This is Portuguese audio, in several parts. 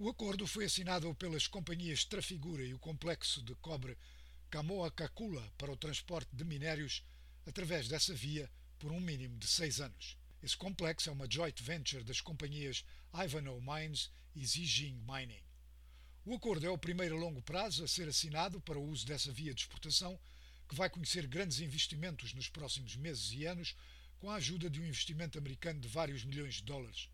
O acordo foi assinado pelas companhias Trafigura e o complexo de cobre Camoa-Cacula para o transporte de minérios através dessa via por um mínimo de seis anos. Esse complexo é uma joint venture das companhias Ivanhoe Mines e Zijing Mining. O acordo é o primeiro a longo prazo a ser assinado para o uso dessa via de exportação, que vai conhecer grandes investimentos nos próximos meses e anos, com a ajuda de um investimento americano de vários milhões de dólares.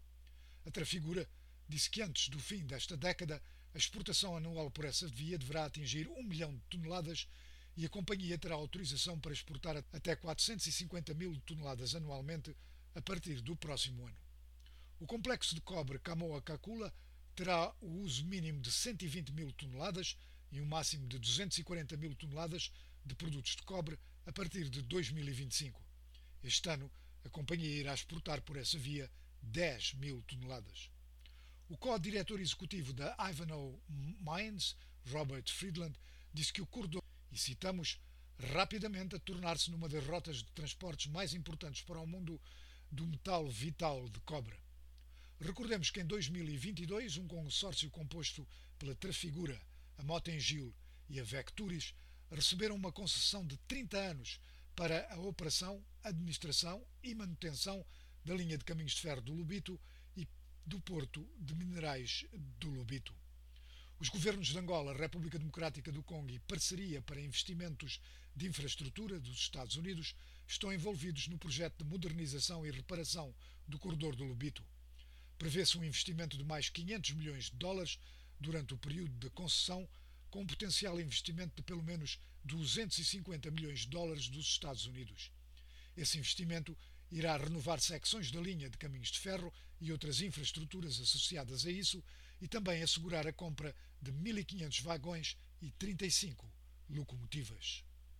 A Trafigura disse que antes do fim desta década, a exportação anual por essa via deverá atingir um milhão de toneladas e a companhia terá autorização para exportar até 450 mil toneladas anualmente a partir do próximo ano. O complexo de cobre Camoa-Cacula terá o uso mínimo de 120 mil toneladas e um máximo de 240 mil toneladas de produtos de cobre a partir de 2025. Este ano, a companhia irá exportar por essa via 10 mil toneladas. O co-diretor executivo da Ivanhoe Mines, Robert Friedland, disse que o corredor, e citamos, rapidamente a tornar-se numa das rotas de transportes mais importantes para o mundo do metal vital de cobre. Recordemos que em 2022 um consórcio composto pela Trafigura, a Motengil e a Vecturis receberam uma concessão de 30 anos para a operação, administração e manutenção da linha de caminhos de ferro do Lubito e do Porto de Minerais do Lubito. Os governos de Angola, República Democrática do Congo e Parceria para Investimentos de Infraestrutura dos Estados Unidos estão envolvidos no projeto de modernização e reparação do corredor do Lubito. Prevê-se um investimento de mais 500 milhões de dólares durante o período de concessão, com um potencial investimento de pelo menos 250 milhões de dólares dos Estados Unidos. Esse investimento irá renovar secções da linha de caminhos de ferro e outras infraestruturas associadas a isso e também assegurar a compra de 1.500 vagões e 35 locomotivas.